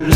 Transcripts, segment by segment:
Le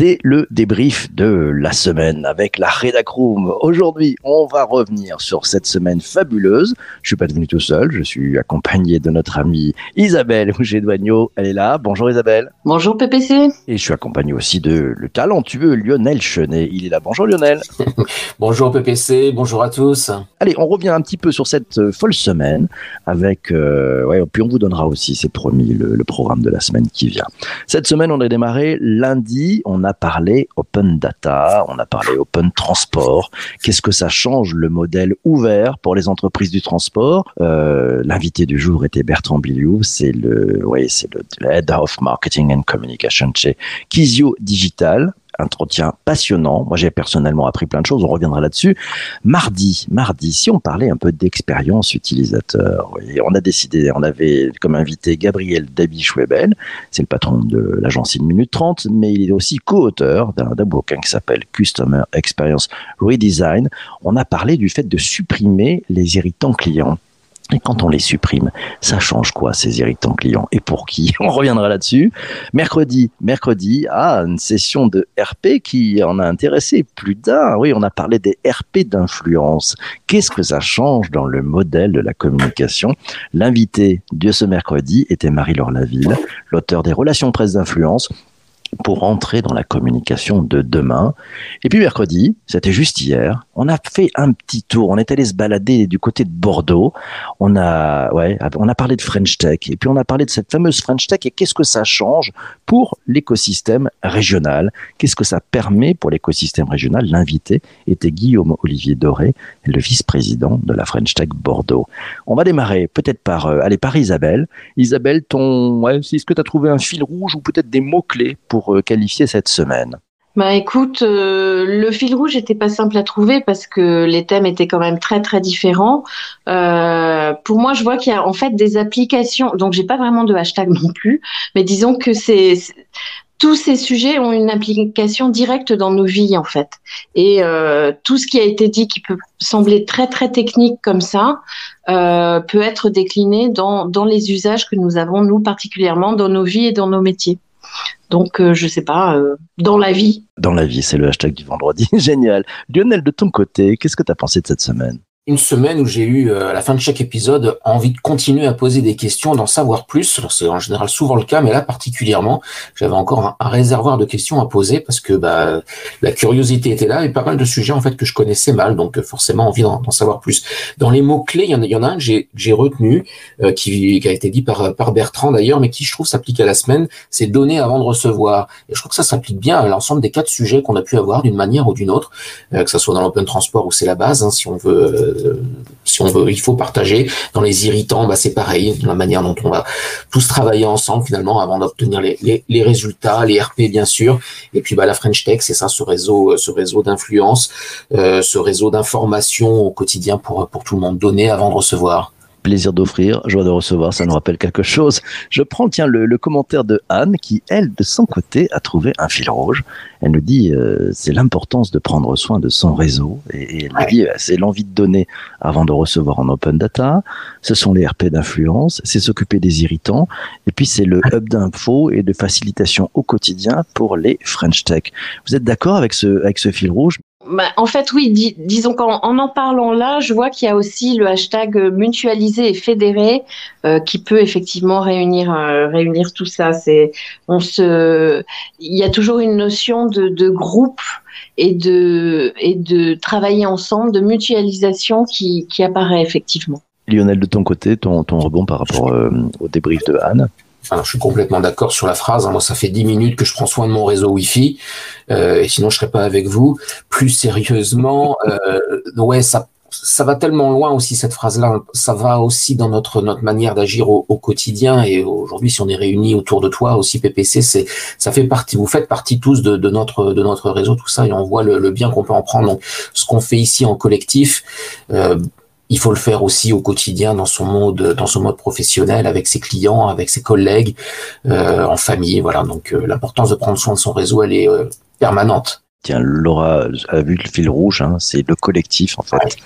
c'est le débrief de la semaine avec la Redacroom. Aujourd'hui, on va revenir sur cette semaine fabuleuse. Je suis pas devenu tout seul, je suis accompagné de notre amie Isabelle Ougé-Douagneau. Elle est là. Bonjour Isabelle. Bonjour PPC. Et je suis accompagné aussi de le talentueux Lionel Chenet. Il est là. Bonjour Lionel. bonjour PPC, bonjour à tous. Allez, on revient un petit peu sur cette euh, folle semaine avec, euh, ouais, puis on vous donnera aussi, c'est promis, le, le programme de la semaine qui vient. Cette semaine, on a démarré lundi. On a a parlé open data, on a parlé open transport. Qu'est-ce que ça change le modèle ouvert pour les entreprises du transport? Euh, L'invité du jour était Bertrand Biliou, c'est le, ouais, c'est le head of marketing and communication chez Kizio Digital entretien passionnant. Moi, j'ai personnellement appris plein de choses. On reviendra là-dessus. Mardi, mardi, si on parlait un peu d'expérience utilisateur, on a décidé, on avait comme invité Gabriel Dabi-Schwebel, c'est le patron de l'agence 1 minute 30, mais il est aussi co-auteur d'un bouquin qui s'appelle Customer Experience Redesign. On a parlé du fait de supprimer les irritants clients. Et quand on les supprime, ça change quoi ces irritants clients? Et pour qui? On reviendra là-dessus. Mercredi, mercredi, ah, une session de RP qui en a intéressé plus d'un. Oui, on a parlé des RP d'influence. Qu'est-ce que ça change dans le modèle de la communication? L'invité de ce mercredi était Marie-Laure Laville, l'auteur des relations presse d'influence pour entrer dans la communication de demain. Et puis mercredi, c'était juste hier, on a fait un petit tour. On est allé se balader du côté de Bordeaux. On a, ouais, on a parlé de French Tech. Et puis on a parlé de cette fameuse French Tech et qu'est-ce que ça change pour l'écosystème régional? Qu'est-ce que ça permet pour l'écosystème régional? L'invité était Guillaume Olivier Doré, le vice-président de la French Tech Bordeaux. On va démarrer peut-être par, euh, aller par Isabelle. Isabelle, ton, ouais, est-ce que tu trouvé un fil rouge ou peut-être des mots-clés pour euh, qualifier cette semaine? Bah écoute, euh, le fil rouge n'était pas simple à trouver parce que les thèmes étaient quand même très très différents. Euh, pour moi, je vois qu'il y a en fait des applications. Donc j'ai pas vraiment de hashtag non plus, mais disons que c'est tous ces sujets ont une application directe dans nos vies en fait. Et tout ce qui a été dit qui peut sembler très très technique comme ça peut être décliné dans dans les usages que nous avons nous particulièrement dans nos vies et dans nos métiers. Donc, euh, je sais pas, euh, dans la vie. Dans la vie, c'est le hashtag du vendredi. Génial. Lionel, de ton côté, qu'est-ce que tu as pensé de cette semaine? Une semaine où j'ai eu, euh, à la fin de chaque épisode, envie de continuer à poser des questions, d'en savoir plus. C'est en général souvent le cas, mais là particulièrement, j'avais encore un, réservoir de questions à poser parce que bah, la curiosité était là et pas mal de sujets en fait que je connaissais mal, donc euh, forcément envie d'en savoir plus. Dans les mots clés, il y en a, y en a un que j'ai retenu, euh, qui, qui, a été dit par, par Bertrand d'ailleurs, mais qui je trouve s'applique à la semaine, c'est donner avant de recevoir. Et je trouve que ça s'applique bien à l'ensemble des quatre sujets qu'on a pu avoir d'une manière ou d'une autre, que ce soit dans l'open transport où c'est la base, hein, si on veut euh, si on veut, il faut partager. Dans les irritants, bah, c'est pareil, la manière dont on va tous travailler ensemble finalement avant d'obtenir les, résultats, les RP bien sûr. Et puis bah, la French Tech, c'est ça, ce réseau, ce réseau d'influence, euh, ce réseau d'information au quotidien pour tout le monde, donner avant de recevoir plaisir d'offrir, joie de recevoir, ça nous rappelle quelque chose. Je prends, tiens, le, commentaire de Anne qui, elle, de son côté, a trouvé un fil rouge. Elle nous dit, euh, c'est l'importance de prendre soin de son réseau. Et, elle dit, euh, c'est l'envie de donner avant de recevoir en open data. Ce sont les RP d'influence, c'est s'occuper des irritants. Et puis, c'est le hub d'info et de facilitation au quotidien pour les French Tech. Vous êtes d'accord avec ce, avec ce fil rouge? Bah, en fait, oui, disons qu'en en, parlant là, je vois qu'il y a aussi le hashtag mutualisé et fédéré euh, qui peut effectivement réunir euh, réunir tout ça. C'est on se, il y a toujours une notion de, groupe et de et de travailler ensemble, de mutualisation qui, apparaît effectivement. Lionel, de ton côté, ton, ton rebond par rapport euh, au débrief de Anne je suis complètement d'accord sur la phrase. Hein. Moi, ça fait dix minutes que je prends soin de mon réseau Wi-Fi, euh, et sinon je serais pas avec vous. Plus sérieusement, euh, ouais, ça, ça va tellement loin aussi cette phrase-là. Ça va aussi dans notre notre manière d'agir au, quotidien. Et aujourd'hui, si on est réunis autour de toi aussi, PPC, c'est ça fait partie. Vous faites partie tous de, de notre de notre réseau, tout ça, et on voit le, le bien qu'on peut en prendre. Donc, ce qu'on fait ici en collectif. Euh, il faut le faire aussi au quotidien dans son mode dans son mode professionnel avec ses clients, avec ses collègues, euh, en famille. Voilà. Donc euh, l'importance de prendre soin de son réseau, elle est euh, permanente. Tiens, Laura a vu le fil rouge, hein, c'est le collectif en fait.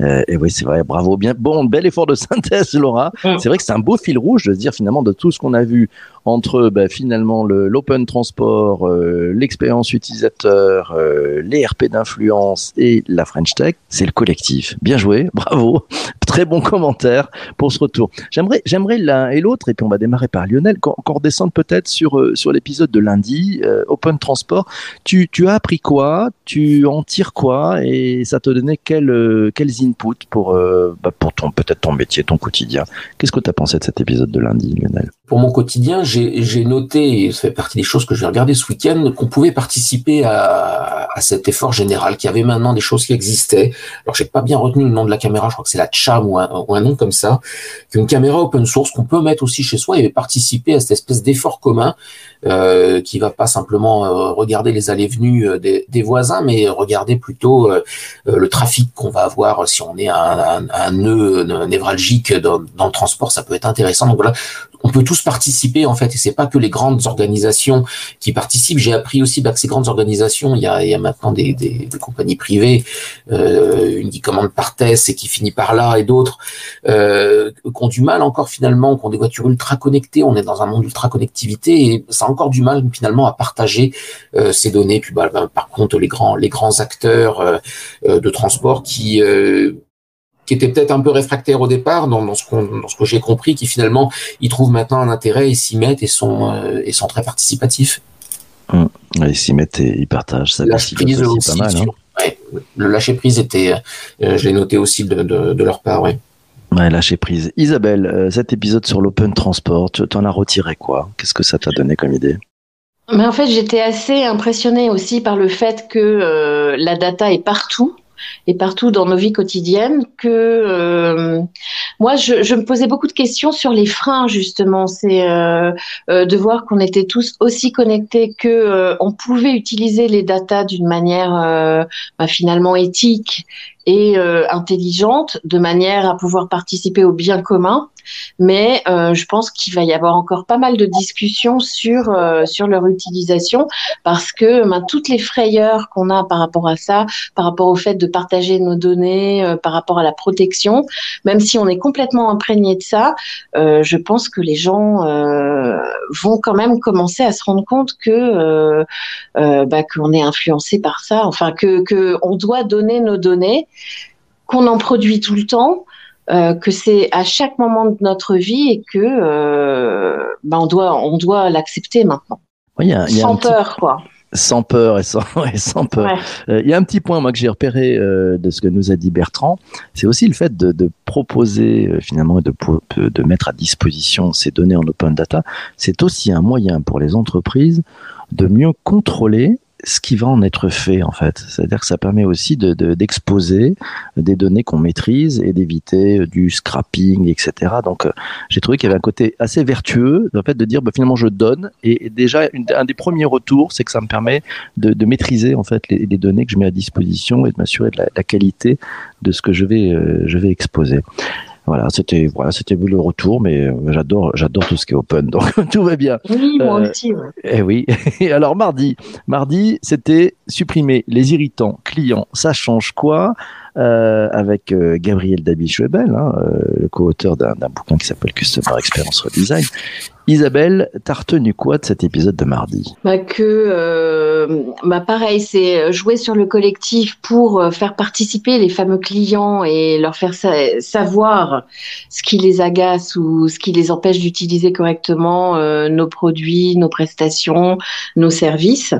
Euh, et oui, c'est vrai, bravo, bien. Bon, bel effort de synthèse, Laura. C'est vrai que c'est un beau fil rouge de se dire finalement de tout ce qu'on a vu entre bah, finalement l'open transport, euh, l'expérience utilisateur, euh, les RP d'influence et la French Tech, c'est le collectif. Bien joué, bravo, très bon commentaire pour ce retour. J'aimerais, j'aimerais l'un et l'autre, et puis on va démarrer par Lionel, qu'on redescende peut-être sur sur l'épisode de lundi, open transport. Tu, tu as appris quoi? Tu en tires quoi? Et ça te donnait quel, quels input pour, euh, bah, pour ton peut-être ton métier, ton quotidien? Qu'est-ce que tu as pensé de cet épisode de lundi, Lionel? Pour mon quotidien, j'ai noté, et ça fait partie des choses que je vais regarder ce week-end, qu'on pouvait participer à, à, cet effort général, qu'il y avait maintenant des choses qui existaient. Alors j'ai pas bien retenu le nom de la caméra, je crois que c'est la Cham ou un, ou un nom comme ça, qu'une caméra open source qu'on peut mettre aussi chez soi et participer à cette espèce d'effort commun euh, qui va pas simplement euh, regarder les allées-venues euh, des, des, voisins, mais regarder plutôt euh, le trafic qu'on va avoir si on est un, un, un nœud névralgique dans, dans, le transport, ça peut être intéressant. Donc voilà, peut tous participer en fait, et c'est pas que les grandes organisations qui participent. J'ai appris aussi bah, que ces grandes organisations, il y a, il y a maintenant des, des, des, compagnies privées, euh, une qui commande par Tess et qui finit par là, et d'autres euh, qui ont du mal encore finalement, qui ont des voitures ultra connectées. On est dans un monde ultra connectivité et ça a encore du mal finalement à partager euh, ces données. Puis bah, bah, par contre, les grands les grands acteurs euh, euh, de transport qui qui était peut-être un peu réfractaire au départ dans, dans ce, dans ce que j'ai compris, qui finalement ils trouvent maintenant un intérêt, ils s'y mettent et sont, euh, et sont très participatifs. Mmh. Ils s'y mettent et ils partagent. Ça lâcher prise aussi, pas mal, hein. ouais, le lâcher prise était, euh, je l'ai noté aussi de, de, de leur part, ouais. Ouais, lâcher prise. Isabelle, euh, cet épisode sur l'open transport, tu en as retiré quoi? Qu'est-ce que ça t'a donné comme idée? Mais en fait, j'étais assez impressionnée aussi par le fait que euh, la data est partout et partout dans nos vies quotidiennes que euh, moi je, me posais beaucoup de questions sur les freins justement. C'est euh, euh, de voir qu'on était tous aussi connectés que on pouvait utiliser les datas d'une manière bah, finalement éthique et euh, intelligente de manière à pouvoir participer au bien commun. Mais euh, je pense qu'il va y avoir encore pas mal de discussions sur euh, sur leur utilisation parce que ben, toutes les frayeurs qu'on a par rapport à ça, par rapport au fait de partager nos données, euh, par rapport à la protection, même si on est complètement imprégné de ça, euh, je pense que les gens euh, vont quand même commencer à se rendre compte que bah, qu'on est influencé par ça, enfin que que doit donner nos données qu'on en produit tout le temps, euh, que c'est à chaque moment de notre vie et que euh, ben on doit on doit l'accepter maintenant. Oui, y a, y a sans peur, petit... quoi. Sans peur et sans, et sans peur. Il ouais. euh, y a un petit point moi que j'ai repéré de ce que nous a dit Bertrand, c'est aussi le fait de, de proposer finalement de, de mettre à disposition ces données en open data. C'est aussi un moyen pour les entreprises de mieux contrôler ce qui va en être fait en fait. C'est-à-dire que ça permet aussi d'exposer de, de, des données qu'on maîtrise et d'éviter du scrapping, etc. Donc euh, j'ai trouvé qu'il y avait un côté assez vertueux en fait de dire bah, finalement je donne et, déjà un des premiers retours c'est que ça me permet de, maîtriser en fait les, données que je mets à disposition et de m'assurer de la, la, qualité de ce que je vais euh, je vais exposer. Voilà, c'était voilà, c'était le retour, mais j'adore j'adore tout ce qui est open, donc tout va bien. Oui, moi euh, aussi. Ouais. Et oui. Et alors mardi, mardi, c'était supprimer les irritants clients. Ça change quoi? Euh, avec euh, Gabriel Dabi-Schwebel, hein, euh, le co-auteur d'un bouquin qui s'appelle Customer Experience Redesign. Isabelle, t'as retenu quoi de cet épisode de mardi? Bah Que, euh, bah pareil, c'est jouer sur le collectif pour faire participer les fameux clients et leur faire sa savoir ce qui les agace ou ce qui les empêche d'utiliser correctement euh, nos produits, nos prestations, nos services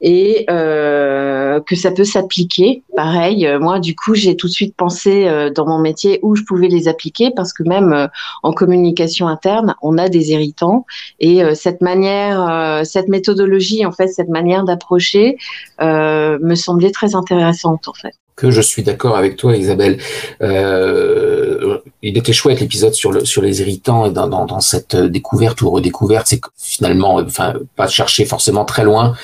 et euh, que ça peut s'appliquer. Pareil, euh, moi du coup j'ai tout de suite pensé euh, dans mon métier où je pouvais les appliquer parce que même euh, en communication interne, on a des irritants et euh, cette manière, euh, cette méthodologie en fait, cette manière d'approcher me semblait très intéressante en fait. Que je suis d'accord avec toi, Isabelle. il était chouette l'épisode sur le sur les irritants dans, dans, dans cette découverte ou redécouverte, c'est finalement, enfin, pas chercher forcément très loin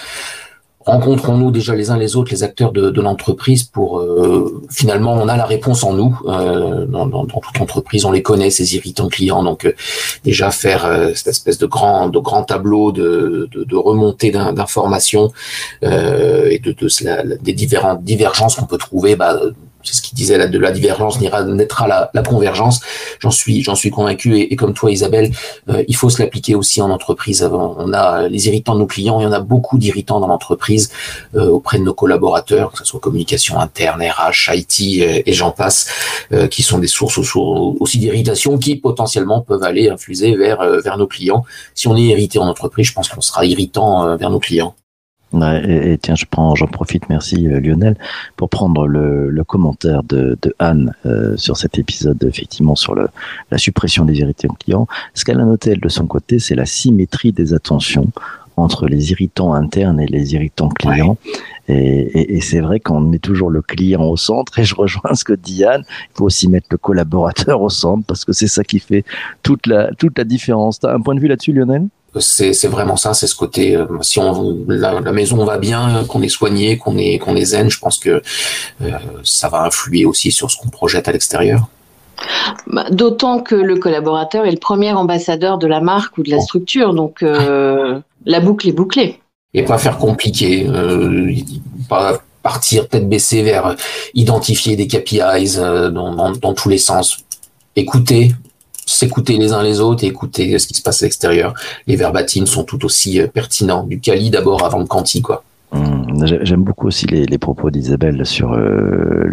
rencontrons-nous déjà les uns les autres, les acteurs de, l'entreprise, pour euh, finalement on a la réponse en nous. Euh, dans, toute entreprise, on les connaît ces irritants clients, donc euh, déjà faire euh, cette espèce de grand de grand tableau de, de, de remontée d'informations et de, de, des différentes divergences qu'on peut trouver. Bah, c'est ce qu'il disait là, de la divergence naîtra la, la convergence. J'en suis, j'en suis convaincu. Et, comme toi, Isabelle, euh, il faut se l'appliquer aussi en entreprise. On a les irritants de nos clients, il y en a beaucoup d'irritants dans l'entreprise euh, auprès de nos collaborateurs, que ce soit communication interne, RH, IT euh, et j'en passe, qui sont des sources aussi d'irritation qui potentiellement peuvent aller infuser vers vers nos clients. Si on est irrité en entreprise, je pense qu'on sera irritant vers nos clients et, tiens, je prends, j'en profite, merci euh, Lionel, pour prendre le, le commentaire de, de Anne euh, sur cet épisode, effectivement, sur le, la suppression des irritants clients. Ce qu'elle a noté, elle, de son côté, c'est la symétrie des attentions entre les irritants internes et les irritants clients. Et, et, et c'est vrai qu'on met toujours le client au centre. Et je rejoins ce que dit Anne. Il faut aussi mettre le collaborateur au centre parce que c'est ça qui fait toute la, toute la différence. Tu as un point de vue là-dessus, Lionel? C'est vraiment ça, c'est ce côté. Euh, si on, la, maison va bien, qu'on est soigné, qu'on est qu'on est zen, je pense que euh, ça va influer aussi sur ce qu'on projette à l'extérieur. Bah, d'autant que le collaborateur est le premier ambassadeur de la marque ou de la structure, donc euh, la boucle est bouclée. Et pas faire compliqué, pas partir peut-être baisser vers identifier des KPIs dans, dans, dans tous les sens. Écouter, s'écouter les uns les autres et écouter ce qui se passe à l'extérieur. Les verbatims sont tout aussi euh, pertinents. Du Cali d'abord avant le Canti, quoi. Mmh. J'aime beaucoup aussi les, les propos d'Isabelle sur euh,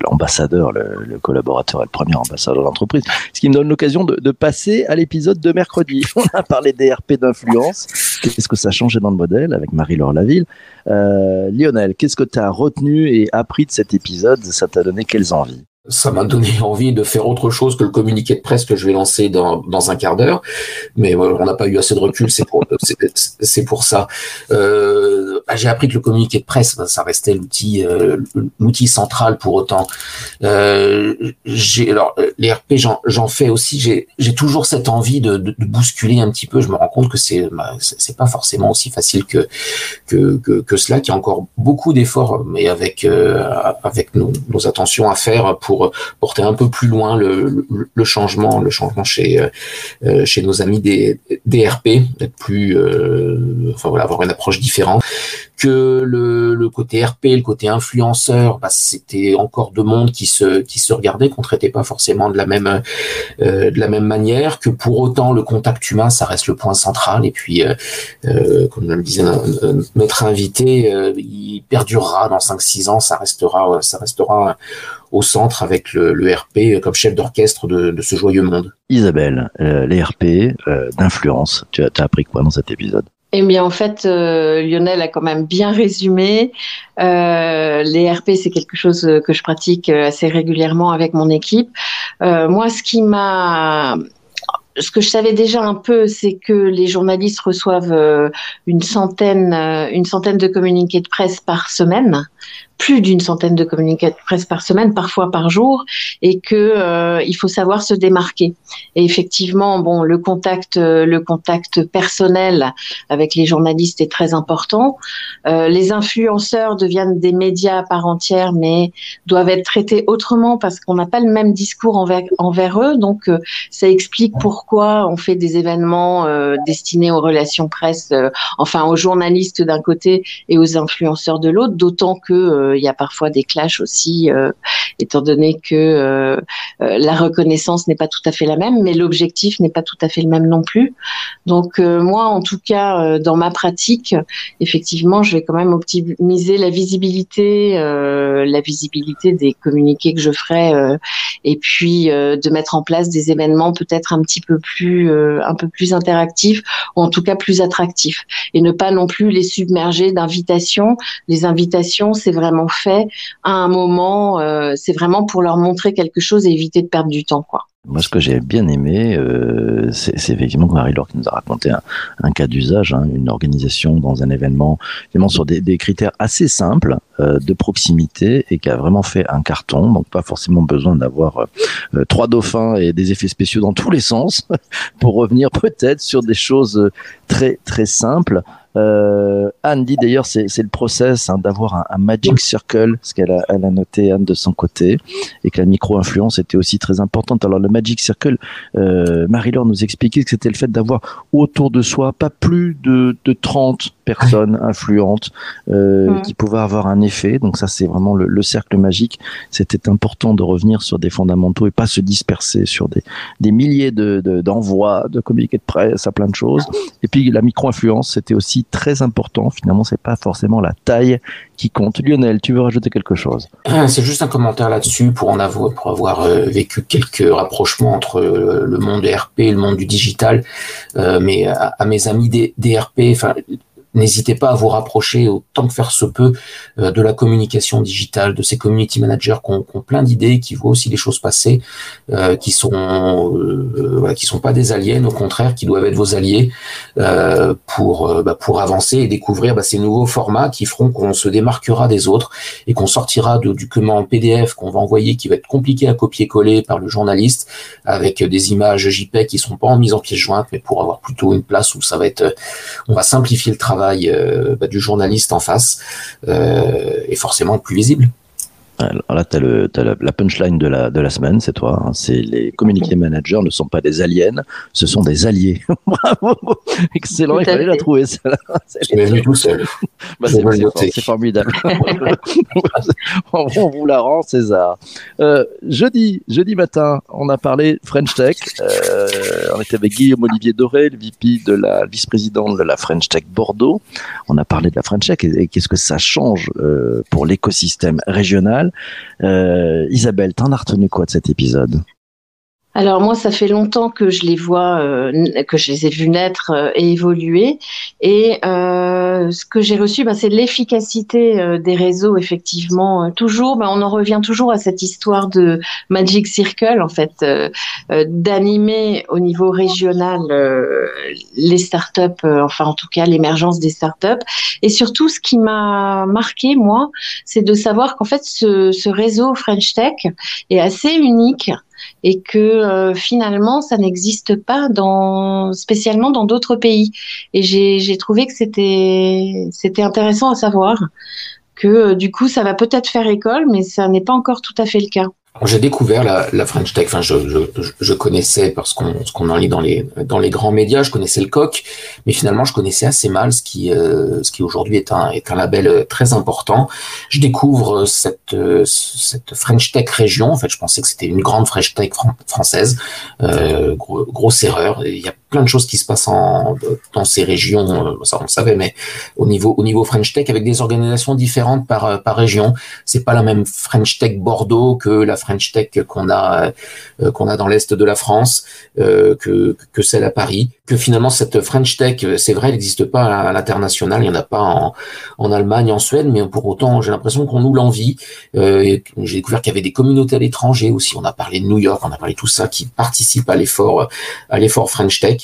l'ambassadeur, le, collaborateur et le premier ambassadeur de l'entreprise. Ce qui me donne l'occasion de, de, passer à l'épisode de mercredi. On a parlé des RP d'influence. Qu'est-ce que ça a changé dans le modèle avec Marie-Laure Laville? Euh, Lionel, qu'est-ce que tu as retenu et appris de cet épisode? Ça t'a donné quelles envies? Ça m'a donné envie de faire autre chose que le communiqué de presse que je vais lancer dans, dans un quart d'heure. Mais on n'a pas eu assez de recul, c'est pour, c'est pour ça. Euh, bah, j'ai appris que le communiqué de presse, bah, ça restait l'outil, euh, l'outil central pour autant. Euh, j'ai, alors, les RP, j'en fais aussi. J'ai, j'ai toujours cette envie de, de, de, bousculer un petit peu. Je me rends compte que c'est, bah, c'est pas forcément aussi facile que, que, que, que cela, qu'il y a encore beaucoup d'efforts, mais avec, euh, avec nos, nos attentions à faire pour pour porter un peu plus loin le, changement, le changement chez euh, chez nos amis des, des être plus, euh, enfin voilà, avoir une approche différente que le, le, côté RP, le côté influenceur, bah, c'était encore deux mondes qui se qui se regardaient, qu'on traitait pas forcément de la même euh, de la même manière. Que pour autant, le contact humain, ça reste le point central. Et puis, euh, euh comme le disait notre invité, euh, il perdurera dans 5-6 ans. Ça restera ça restera au centre avec le, le RP comme chef d'orchestre de, de, ce joyeux monde. Isabelle, euh, les RP d'influence, tu as, as appris quoi dans cet épisode? Eh bien, en fait, euh, Lionel a quand même bien résumé. Euh, les RP, c'est quelque chose que je pratique assez régulièrement avec mon équipe. Euh, moi, ce qui m'a ce que je savais déjà un peu, c'est que les journalistes reçoivent euh, une centaine, euh, une centaine de communiqués de presse par semaine plus d'une centaine de communiqués de presse par semaine, parfois par jour, et que euh, il faut savoir se démarquer. Et effectivement, bon, le contact, euh, le contact personnel avec les journalistes est très important. Euh, les influenceurs deviennent des médias à part entière, mais doivent être traités autrement parce qu'on n'a pas le même discours envers, envers eux. Donc, euh, ça explique pourquoi on fait des événements euh, destinés aux relations presse, enfin aux journalistes d'un côté et aux influenceurs de l'autre, d'autant que il y a parfois des clashs aussi, euh, étant donné que euh, euh, la reconnaissance n'est pas tout à fait la même, mais l'objectif n'est pas tout à fait le même non plus. Donc moi, en tout cas, dans ma pratique, effectivement, je vais quand même optimiser la visibilité, la visibilité des communiqués que je ferai, et puis de mettre en place des événements peut-être un petit peu plus, un peu plus interactifs, ou en tout cas plus attractifs, et ne pas non plus les submerger d'invitations. Les invitations, c'est vraiment fait à un moment, euh, c'est vraiment pour leur montrer quelque chose et éviter de perdre du temps, quoi. Moi, ce que j'ai bien aimé, euh, c'est effectivement que Marie-Laure qui nous a raconté un, cas d'usage, hein, une organisation dans un événement, évidemment sur des, critères assez simples euh, de proximité et qui a vraiment fait un carton. Donc, pas forcément besoin d'avoir trois dauphins et des effets spéciaux dans tous les sens pour revenir peut-être sur des choses très très simples Euh, Anne dit d'ailleurs, c'est le process hein, d'avoir un, un, magic circle, ce qu'elle a, elle a noté Anne de son côté, et que la micro-influence était aussi très importante. Alors le magic circle, euh, Marie-Laure nous expliquait que c'était le fait d'avoir autour de soi pas plus de, de 30 personnes influentes euh, qui pouvaient avoir un effet. Donc ça, c'est vraiment le, le, cercle magique. C'était important de revenir sur des fondamentaux et pas se disperser sur des, des milliers de, d'envois, de, de communiqués de presse, à plein de choses. Et puis la micro-influence, c'était aussi très important. Finalement, c'est pas forcément la taille qui compte. Lionel, tu veux rajouter quelque chose? Ah, C'est juste un commentaire là-dessus pour en avoir, pour avoir euh, vécu quelques rapprochements entre euh, le monde RP et le monde du digital. Euh, mais à, à, mes amis des, des RP, enfin N'hésitez pas à vous rapprocher autant que faire se peut euh, de la communication digitale, de ces community managers qui ont, plein d'idées, qui voient aussi les choses passer, euh, qui sont euh, qui sont pas des aliens, au contraire, qui doivent être vos alliés euh, pour bah, pour avancer et découvrir bah, ces nouveaux formats qui feront qu'on se démarquera des autres et qu'on sortira de, du comment en PDF qu'on va envoyer, qui va être compliqué à copier-coller par le journaliste, avec des images JPEG qui sont pas en mise en pièce jointe, mais pour avoir plutôt une place où ça va être, on va simplifier le travail euh, bah, du journaliste en face euh, est forcément plus visible. Alors là, tu as, la, punchline de la, de la semaine, c'est toi. Hein. C'est les community managers ne sont pas des aliens, ce sont des alliés. Bravo Excellent, il fallait la trouver, celle-là. C'est tout seul. Bah, c'est formidable. on, vous la rend, César. Euh, jeudi, jeudi matin, on a parlé French Tech. Euh, on était avec Guillaume Olivier Doré, le VP de la vice-présidente de la French Tech Bordeaux. On a parlé de la French Tech et, qu'est-ce que ça change euh, pour l'écosystème régional. Euh, Isabelle, t'en as retenu quoi de cet épisode? Alors moi, ça fait longtemps que je les vois, euh, que je les ai vus naître euh, et évoluer. Et euh, ce que j'ai reçu, ben, c'est l'efficacité euh, des réseaux, effectivement. toujours, ben, on en revient toujours à cette histoire de Magic Circle, en fait, d'animer au niveau régional les startups, enfin en tout cas l'émergence des startups. Et surtout, ce qui m'a marqué, moi, c'est de savoir qu'en fait, ce, ce réseau French Tech est assez unique et que euh, finalement ça n'existe pas dans spécialement dans d'autres pays. Et j'ai trouvé que c'était c'était intéressant à savoir que euh, du coup ça va peut-être faire école, mais ça n'est pas encore tout à fait le cas. J'ai découvert la, la, French Tech. Enfin, je, je, je connaissais parce qu'on qu'on en lit dans les dans les grands médias. Je connaissais le coq, mais finalement, je connaissais assez mal ce qui euh, ce qui aujourd'hui est un est un label euh, très important. Je découvre cette euh, cette French Tech région. En fait, je pensais que c'était une grande French Tech française. Euh, grosse erreur. Il y a plein de choses qui se passent en, dans ces régions. Ça, on le savait, mais au niveau au niveau French Tech, avec des organisations différentes par par région. C'est pas la même French Tech Bordeaux que la French Tech qu'on a euh, qu'on a dans l'est de la France euh, que que celle à Paris. Que finalement cette French Tech, c'est vrai, elle n'existe pas à l'international. Il y en a pas en, en Allemagne, en Suède, mais pour autant, j'ai l'impression qu'on nous l'envie. Euh, j'ai découvert qu'il y avait des communautés à l'étranger aussi. On a parlé de New York, on a parlé de tout ça qui participe à l'effort à l'effort French Tech.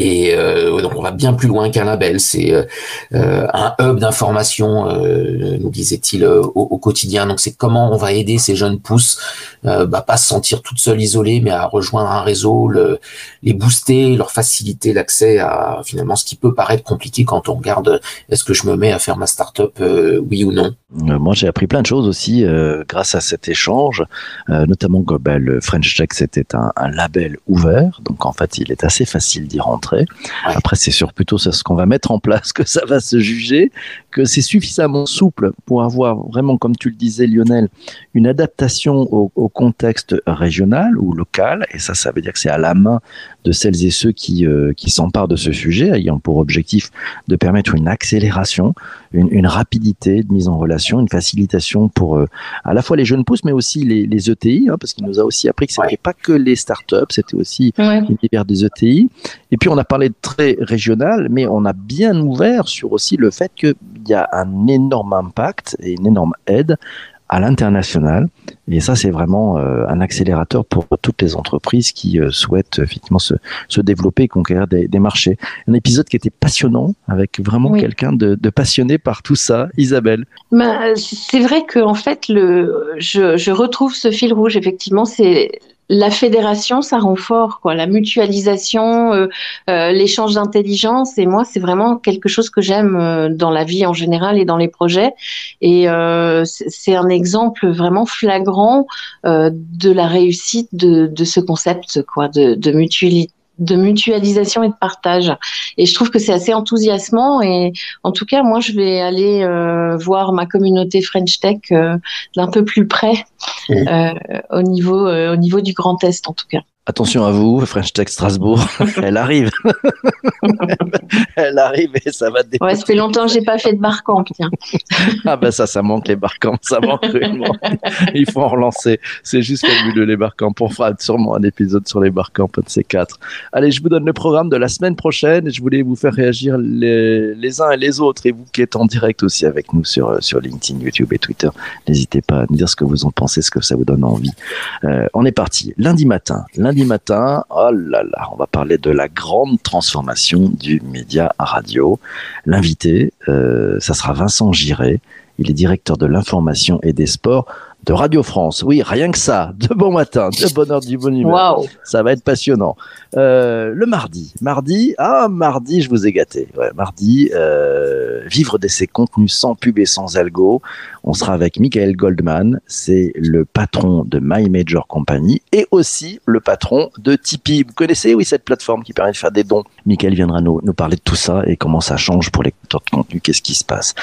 Et euh, donc on va bien plus loin qu'un label. C'est euh, un hub d'information, euh, nous disait-il au, au, quotidien. Donc c'est comment on va aider ces jeunes pousses euh, bah, pas se sentir toute seule isolée, mais à rejoindre un réseau, le, les booster, leur faciliter l'accès à finalement ce qui peut paraître compliqué quand on regarde est-ce que je me mets à faire ma startup, euh, oui ou non. Euh, moi, j'ai appris plein de choses aussi euh, grâce à cet échange, notamment que bah, le French Tech c'était un, un, label ouvert, donc en fait, il est assez facile d'y rentrer. Après, c'est sur plutôt ce qu'on va mettre en place que ça va se juger, que c'est suffisamment souple pour avoir vraiment, comme tu le disais, Lionel, une adaptation au, au contexte régional ou local, et ça, ça veut dire que c'est à la main de celles et ceux qui, euh, qui s'emparent de ce sujet, ayant pour objectif de permettre une accélération, une, une rapidité de mise en relation, une facilitation pour euh, à la fois les jeunes pousses, mais aussi les, les ETI, hein, parce qu'il nous a aussi appris que ce n'était ouais. pas que les startups, c'était aussi ouais. l'univers des ETI. Et puis on a parlé de très régional, mais on a bien ouvert sur aussi le fait qu'il y a un énorme impact et une énorme aide à l'international. Et ça, c'est vraiment euh, un accélérateur pour toutes les entreprises qui euh, souhaitent effectivement se, se développer et conquérir des, des, marchés. Un épisode qui était passionnant, avec vraiment oui. quelqu'un de, de, passionné par tout ça, Isabelle. Ben, c'est vrai que en fait, le, je, je retrouve ce fil rouge. Effectivement, c'est la fédération, ça rend fort, quoi. La mutualisation, euh, euh, l'échange d'intelligence. Et moi, c'est vraiment quelque chose que j'aime euh, dans la vie en général et dans les projets. Et c'est un exemple vraiment flagrant de la réussite de, de ce concept, quoi, de, de mutualité de mutualisation et de partage. Et je trouve que c'est assez enthousiasmant. Et en tout cas, moi, je vais aller euh, voir ma communauté French Tech euh, d'un peu plus près, euh, au niveau au niveau du Grand Est, en tout cas. Attention à vous, French Tech Strasbourg, elle arrive. elle arrive et ça va dépasser. Ouais, ça fait longtemps que j'ai pas fait de barcamp, tiens. ah ben ça, ça manque les barcamps, ça manque cruellement. Il faut en relancer. C'est juste fabuleux les barcamps. On fera sûrement un épisode sur les barcamps, un de ces quatre. Allez, je vous donne le programme de la semaine prochaine et je voulais vous faire réagir les, les uns et les autres et vous qui êtes en direct aussi avec nous sur, sur LinkedIn, YouTube et Twitter. N'hésitez pas à me dire ce que vous en pensez, ce que ça vous donne envie. Euh, on est parti. Lundi matin. Lundi matin, oh là là, on va parler de la grande transformation du média radio. L'invité, euh, ça sera Vincent Giré. Il est directeur de l'information et des sports de Radio France. Oui, rien que ça. De bon matin, de bonne heure, du bon humeur. Ça va être passionnant. Euh, le mardi. Mardi, ah, mardi, je vous ai gâté. Ouais, mardi, euh, vivre de ses contenus sans pub et sans algo. On sera avec Michael Goldman. C'est le patron de My Major Company et aussi le patron de Tipeee. Vous connaissez, oui, cette plateforme qui permet de faire des dons. Michael viendra nous, nous parler de tout ça et comment ça change pour les de contenu. Qu'est-ce qui se passe?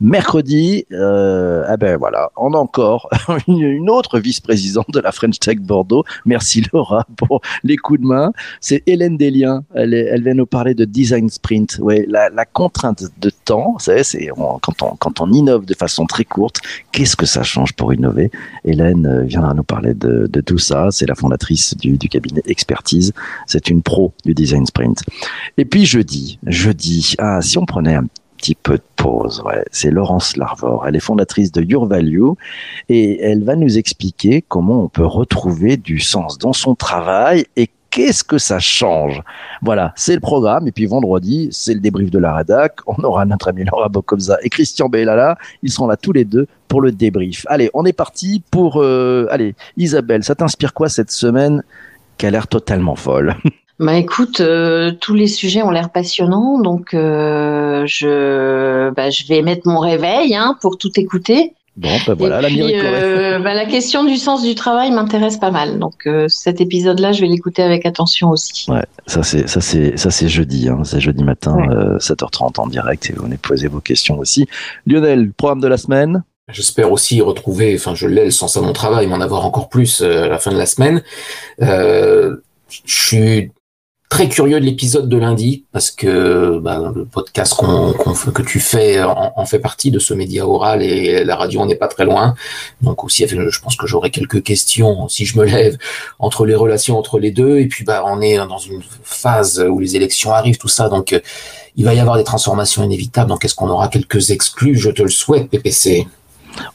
Mercredi, euh, ah ben voilà, on a encore une, autre vice-présidente de la French Tech Bordeaux. Merci Laura pour les coups de main. C'est Hélène Delien. Elle, vient nous parler de design sprint. Ouais, la, contrainte de temps, c'est quand on, quand on innove de façon très courte, qu'est-ce que ça change pour innover? Hélène euh, viendra nous parler de, tout ça. C'est la fondatrice du, du cabinet Expertise. C'est une pro du design sprint. Et puis jeudi, jeudi, ah, si on prenait un petit peu de pause. Ouais. C'est Laurence Larvor. Elle est fondatrice de Your Value et elle va nous expliquer comment on peut retrouver du sens dans son travail et qu'est-ce que ça change Voilà, c'est le programme. Et puis vendredi, c'est le débrief de la rédac. On aura notre ami Laura Bocobza et Christian Bellala. Ils seront là tous les deux pour le débrief. Allez, on est parti pour... Euh, allez, Isabelle, ça t'inspire quoi cette semaine qui a l'air totalement folle? Bah écoute, euh, tous les sujets ont l'air passionnants, donc euh, je, bah, je vais mettre mon réveil hein, pour tout écouter. Bon, ben voilà, la euh, bah, La question du sens du travail m'intéresse pas mal, donc euh, cet épisode-là, je vais l'écouter avec attention aussi. Ouais, ça c'est ça c'est ça c'est jeudi, hein, c'est jeudi matin, 7h30 en direct, et vous venez poser vos questions aussi. Lionel, programme de la semaine? J'espère aussi retrouver, enfin je l'ai le sens à mon travail, m'en avoir encore plus à la fin de la semaine. je suis très curieux de l'épisode de lundi parce que bah, le podcast que tu fais en, fait partie de ce média oral et la radio on n'est pas très loin. Donc aussi, je pense que j'aurai quelques questions si je me lève entre les relations entre les deux. Et puis bah on est dans une phase où les élections arrivent, tout ça. Donc il va y avoir des transformations inévitables. Donc est-ce qu'on aura quelques exclus? Je te le souhaite, PPC.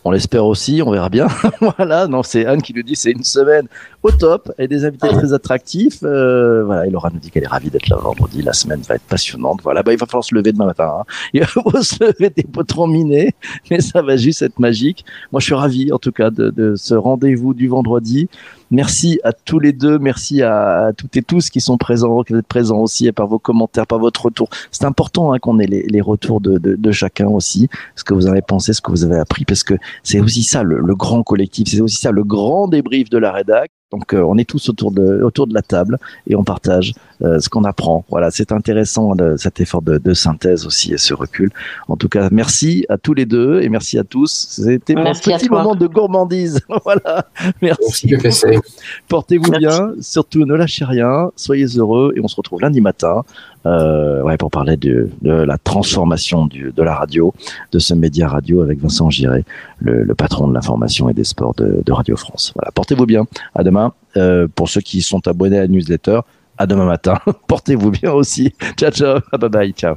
On l'espère aussi, on verra bien. voilà, non, c'est Anne qui nous dit c'est une semaine au top et des invités très attractifs. Euh, voilà, et Laura nous dit qu'elle est ravie d'être là vendredi. La semaine va être passionnante. Voilà, bah, il va falloir se lever demain matin. Hein. Il va se lever des potrons minés, mais ça va juste être magique. Moi, je suis ravi, en tout cas, de, de ce rendez-vous du vendredi. Merci à tous les deux, merci à, toutes et tous qui sont présents, qui êtes présents aussi, et par vos commentaires, par votre retour. C'est important hein, qu'on ait les, les retours de, de, de, chacun aussi, ce que vous avez pensé, ce que vous avez appris, parce que c'est aussi ça le, le grand collectif, c'est aussi ça le grand débrief de la rédac. Donc euh, on est tous autour de autour de la table et on partage euh, ce qu'on apprend. Voilà, c'est intéressant cet effort de, de, synthèse aussi et ce recul. En tout cas, merci à tous les deux et merci à tous. C'était mon petit moment de gourmandise. voilà, merci. Portez-vous bien, surtout ne lâchez rien, soyez heureux et on se retrouve lundi matin euh, ouais, pour parler de, de la transformation du, de la radio, de ce média radio avec Vincent Giré, le, le patron de l'information et des sports de, de, Radio France. Voilà, portez-vous bien. À demain. Euh, pour ceux qui sont abonnés à la newsletter, à demain matin. Portez-vous bien aussi. Ciao, ciao. Bye bye. Ciao.